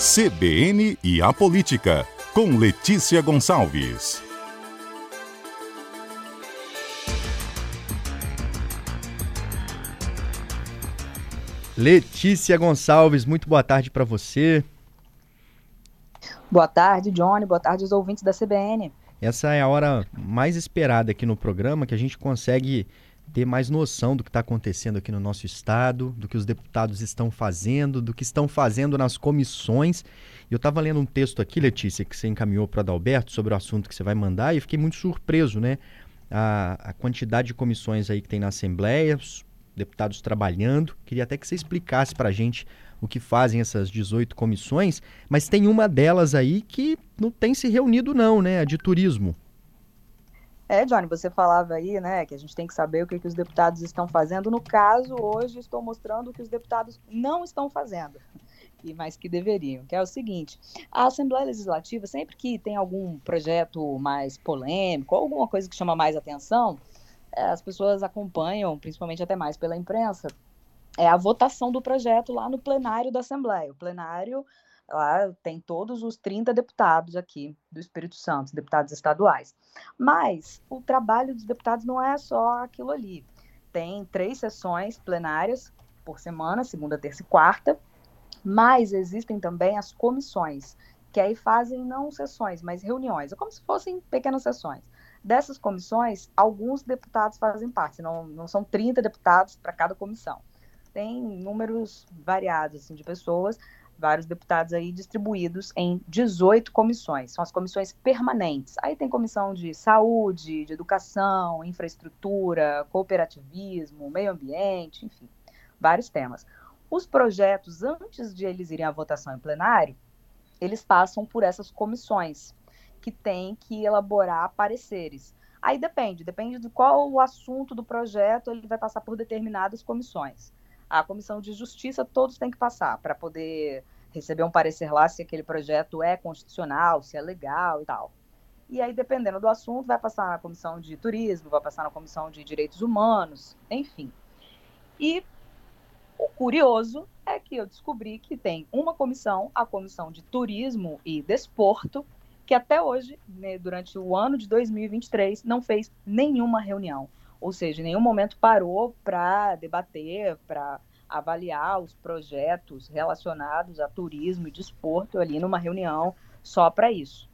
CBN e a Política, com Letícia Gonçalves. Letícia Gonçalves, muito boa tarde para você. Boa tarde, Johnny. Boa tarde aos ouvintes da CBN. Essa é a hora mais esperada aqui no programa, que a gente consegue ter mais noção do que está acontecendo aqui no nosso estado, do que os deputados estão fazendo, do que estão fazendo nas comissões. Eu estava lendo um texto aqui, Letícia, que você encaminhou para Adalberto sobre o assunto que você vai mandar e fiquei muito surpreso, né? A, a quantidade de comissões aí que tem na Assembleia, os deputados trabalhando. Queria até que você explicasse para a gente o que fazem essas 18 comissões, mas tem uma delas aí que não tem se reunido não, né? A de turismo. É, Johnny, você falava aí, né, que a gente tem que saber o que, que os deputados estão fazendo. No caso, hoje estou mostrando o que os deputados não estão fazendo, e mais que deveriam, que é o seguinte: a Assembleia Legislativa, sempre que tem algum projeto mais polêmico, alguma coisa que chama mais atenção, é, as pessoas acompanham, principalmente até mais pela imprensa, é a votação do projeto lá no plenário da Assembleia. O plenário Lá tem todos os 30 deputados aqui do Espírito Santo, deputados estaduais. Mas o trabalho dos deputados não é só aquilo ali. Tem três sessões plenárias por semana, segunda, terça e quarta, mas existem também as comissões, que aí fazem não sessões, mas reuniões, é como se fossem pequenas sessões. Dessas comissões, alguns deputados fazem parte, não, não são 30 deputados para cada comissão. Tem números variados assim, de pessoas, vários deputados aí distribuídos em 18 comissões. São as comissões permanentes. Aí tem comissão de saúde, de educação, infraestrutura, cooperativismo, meio ambiente, enfim, vários temas. Os projetos, antes de eles irem à votação em plenário, eles passam por essas comissões, que têm que elaborar pareceres. Aí depende, depende de qual o assunto do projeto, ele vai passar por determinadas comissões a Comissão de Justiça todos têm que passar para poder receber um parecer lá se aquele projeto é constitucional, se é legal e tal. E aí, dependendo do assunto, vai passar na Comissão de Turismo, vai passar na Comissão de Direitos Humanos, enfim. E o curioso é que eu descobri que tem uma comissão, a Comissão de Turismo e Desporto, que até hoje, né, durante o ano de 2023, não fez nenhuma reunião. Ou seja, em nenhum momento parou para debater, para avaliar os projetos relacionados a turismo e desporto ali numa reunião só para isso.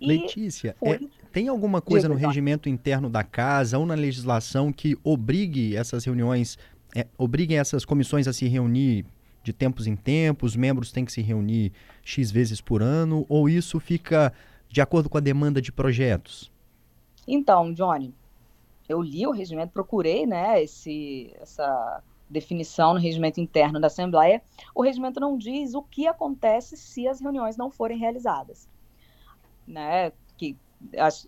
E Letícia, é, tem alguma coisa no regimento interno da casa ou na legislação que obrigue essas reuniões, é, obriguem essas comissões a se reunir de tempos em tempos, os membros têm que se reunir X vezes por ano, ou isso fica de acordo com a demanda de projetos? Então, Johnny, eu li o regimento, procurei, né, esse, essa definição no regimento interno da Assembleia. O regimento não diz o que acontece se as reuniões não forem realizadas, né? Que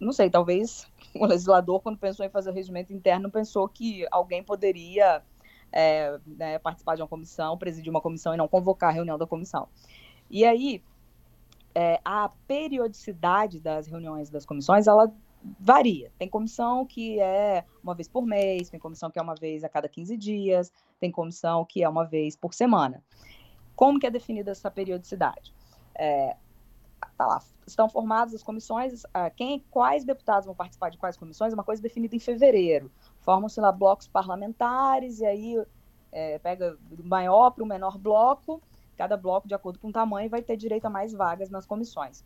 não sei, talvez o legislador, quando pensou em fazer o regimento interno, pensou que alguém poderia é, né, participar de uma comissão, presidir uma comissão e não convocar a reunião da comissão. E aí, é, a periodicidade das reuniões das comissões, ela varia. Tem comissão que é uma vez por mês, tem comissão que é uma vez a cada 15 dias, tem comissão que é uma vez por semana. Como que é definida essa periodicidade? É, tá lá, estão formadas as comissões, quem, quais deputados vão participar de quais comissões, é uma coisa definida em fevereiro. Formam-se lá blocos parlamentares, e aí é, pega do maior para o menor bloco, cada bloco, de acordo com o tamanho, vai ter direito a mais vagas nas comissões.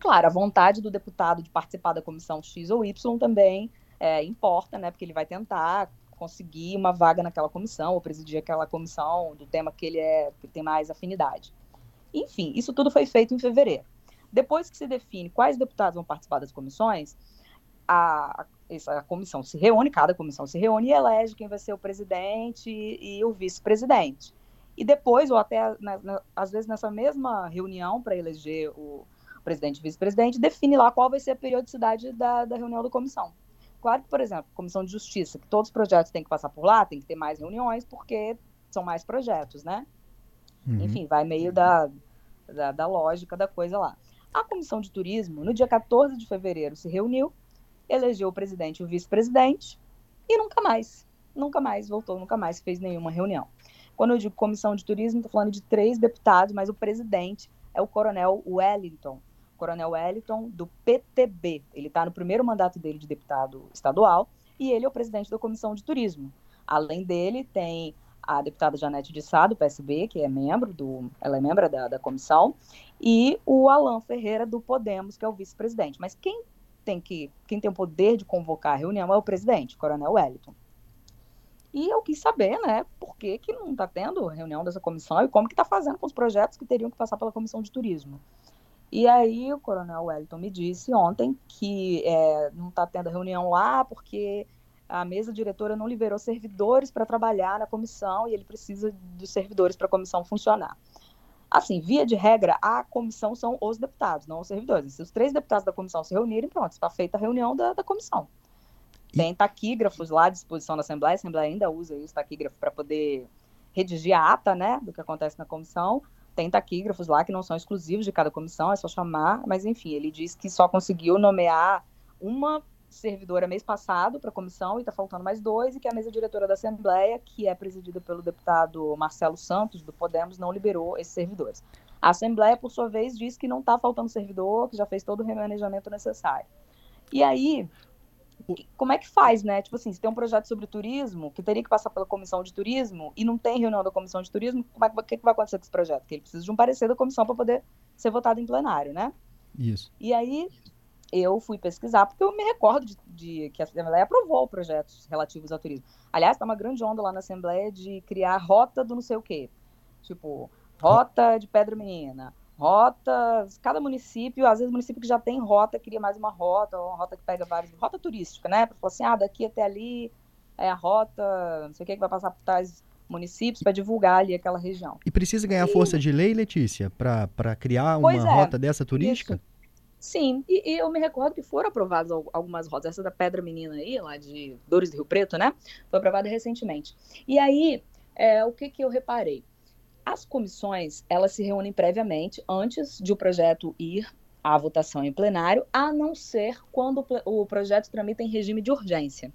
Claro, a vontade do deputado de participar da comissão X ou Y também é, importa, né? Porque ele vai tentar conseguir uma vaga naquela comissão ou presidir aquela comissão do tema que ele é que tem mais afinidade. Enfim, isso tudo foi feito em fevereiro. Depois que se define quais deputados vão participar das comissões, a, essa comissão se reúne, cada comissão se reúne e elege quem vai ser o presidente e, e o vice-presidente. E depois, ou até na, na, às vezes nessa mesma reunião para eleger o, presidente e vice-presidente, define lá qual vai ser a periodicidade da, da reunião da comissão. Claro que, por exemplo, Comissão de Justiça, que todos os projetos têm que passar por lá, tem que ter mais reuniões, porque são mais projetos, né? Uhum. Enfim, vai meio da, da, da, lógica da coisa lá. A Comissão de Turismo, no dia 14 de fevereiro, se reuniu, elegeu o presidente e o vice-presidente, e nunca mais. nunca mais voltou, nunca mais fez nenhuma reunião. Quando eu digo comissão de turismo, estou falando de três deputados, mas o presidente é o coronel Wellington. Coronel Wellington, do PTB. Ele está no primeiro mandato dele de deputado estadual e ele é o presidente da comissão de turismo. Além dele, tem a deputada Janete de Sá, do PSB, que é membro do, ela é membro da, da comissão, e o Alan Ferreira, do Podemos, que é o vice-presidente. Mas quem tem que, quem tem o poder de convocar a reunião é o presidente, Coronel Wellington. E eu quis saber, né, por que, que não está tendo reunião dessa comissão e como que está fazendo com os projetos que teriam que passar pela comissão de turismo. E aí o Coronel Wellington me disse ontem que é, não está tendo reunião lá porque a mesa diretora não liberou servidores para trabalhar na comissão e ele precisa dos servidores para a comissão funcionar. Assim, via de regra, a comissão são os deputados, não os servidores. Se os três deputados da comissão se reunirem, pronto, está feita a reunião da, da comissão. Tem taquígrafos lá à disposição da Assembleia, a Assembleia ainda usa isso, taquígrafo, para poder redigir a ata, né, do que acontece na comissão. Tem taquígrafos lá que não são exclusivos de cada comissão, é só chamar, mas enfim, ele diz que só conseguiu nomear uma servidora mês passado para a comissão e está faltando mais dois, e que a mesa diretora da Assembleia, que é presidida pelo deputado Marcelo Santos, do Podemos, não liberou esses servidores. A Assembleia, por sua vez, diz que não está faltando servidor, que já fez todo o remanejamento necessário. E aí, como é que faz, né? Tipo assim, se tem um projeto sobre turismo, que teria que passar pela comissão de turismo, e não tem reunião da comissão de turismo, como é que, que vai acontecer com esse projeto? Que ele precisa de um parecer da comissão para poder ser votado em plenário, né? Isso. E aí, eu fui pesquisar, porque eu me recordo de, de que a Assembleia aprovou projetos relativos ao turismo. Aliás, tá uma grande onda lá na Assembleia de criar rota do não sei o quê. Tipo, rota de Pedra Menina, rota, cada município, às vezes o município que já tem rota, queria mais uma rota, ou uma rota que pega vários, rota turística, né? Para falar assim, ah, daqui até ali é a rota, não sei o que, que vai passar por tais municípios para divulgar ali aquela região. E precisa ganhar e... força de lei, Letícia, para criar uma é, rota dessa turística? Isso. Sim, e, e, eu me recordo que foram aprovadas algumas rotas. Essa da Pedra Menina aí, lá de Dores do Rio Preto, né? Foi aprovada recentemente. E aí, é, o que, que eu reparei? As comissões, elas se reúnem previamente, antes de o projeto ir à votação em plenário, a não ser quando o projeto tramita em regime de urgência.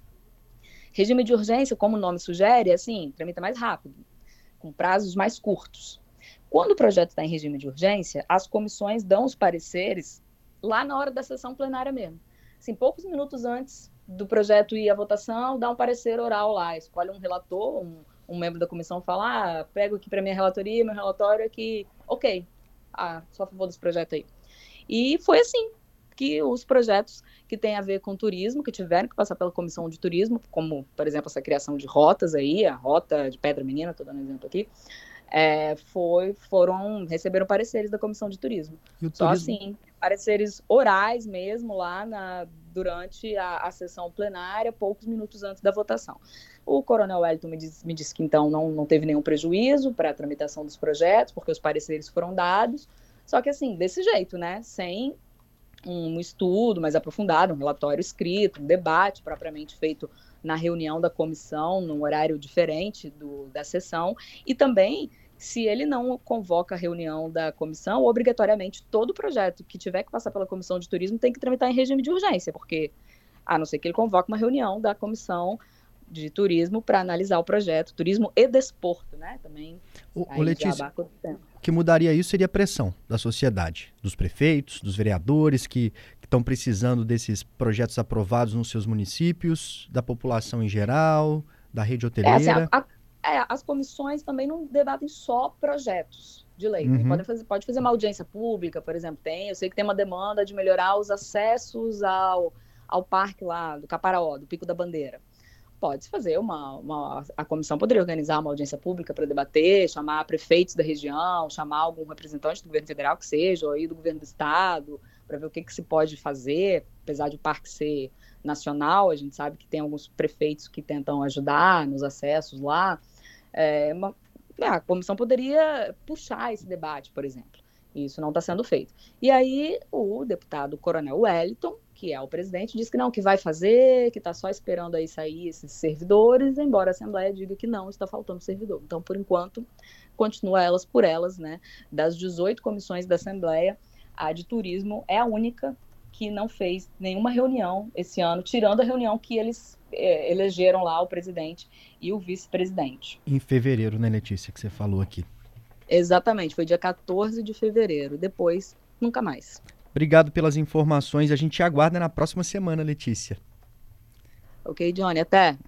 Regime de urgência, como o nome sugere, assim, tramita mais rápido, com prazos mais curtos. Quando o projeto está em regime de urgência, as comissões dão os pareceres lá na hora da sessão plenária mesmo. Assim, poucos minutos antes do projeto ir à votação, dá um parecer oral lá, escolhe um relator, um, um membro da comissão fala, ah, pego aqui para minha relatoria, meu relatório que, ok, ah, sou a favor desse projeto aí. E foi assim que os projetos que têm a ver com turismo, que tiveram que passar pela comissão de turismo, como, por exemplo, essa criação de rotas aí, a rota de Pedra Menina, estou dando um exemplo aqui, é, foi, foram, receberam pareceres da comissão de turismo. Só assim, pareceres orais mesmo lá na, durante a, a, sessão plenária, poucos minutos antes da votação. O coronel Wellington me, diz, me disse que então não, não teve nenhum prejuízo para a tramitação dos projetos, porque os pareceres foram dados, só que assim, desse jeito, né, sem um estudo mais aprofundado, um relatório escrito, um debate propriamente feito na reunião da comissão, num horário diferente do, da sessão, e também se ele não convoca a reunião da comissão, obrigatoriamente todo projeto que tiver que passar pela comissão de turismo tem que tramitar em regime de urgência, porque a não ser que ele convoque uma reunião da comissão de turismo para analisar o projeto, turismo e desporto, né? Também. O, o Letícia, o que mudaria isso seria a pressão da sociedade, dos prefeitos, dos vereadores que estão precisando desses projetos aprovados nos seus municípios, da população em geral, da rede hoteleira. É, assim, a, a é, as comissões também não debatem só projetos de lei. Uhum. Pode, fazer, pode fazer uma audiência pública, por exemplo, tem. Eu sei que tem uma demanda de melhorar os acessos ao, ao parque lá do Caparaó, do Pico da Bandeira. Pode-se fazer uma, uma. A comissão poderia organizar uma audiência pública para debater, chamar prefeitos da região, chamar algum representante do governo federal que seja, ou aí do governo do estado, para ver o que, que se pode fazer, apesar de o parque ser nacional, a gente sabe que tem alguns prefeitos que tentam ajudar nos acessos lá. É, uma, né, a comissão poderia puxar esse debate, por exemplo. Isso não está sendo feito. E aí o deputado Coronel Wellington, que é o presidente, disse que não, que vai fazer, que está só esperando aí sair esses servidores, embora a Assembleia diga que não, está faltando servidor. Então, por enquanto, continua elas por elas, né? Das 18 comissões da Assembleia, a de turismo é a única que não fez nenhuma reunião esse ano, tirando a reunião que eles é, elegeram lá o presidente e o vice-presidente. Em fevereiro, né, Letícia, que você falou aqui. Exatamente, foi dia 14 de fevereiro. Depois, nunca mais. Obrigado pelas informações. A gente aguarda na próxima semana, Letícia. Ok, Johnny. Até.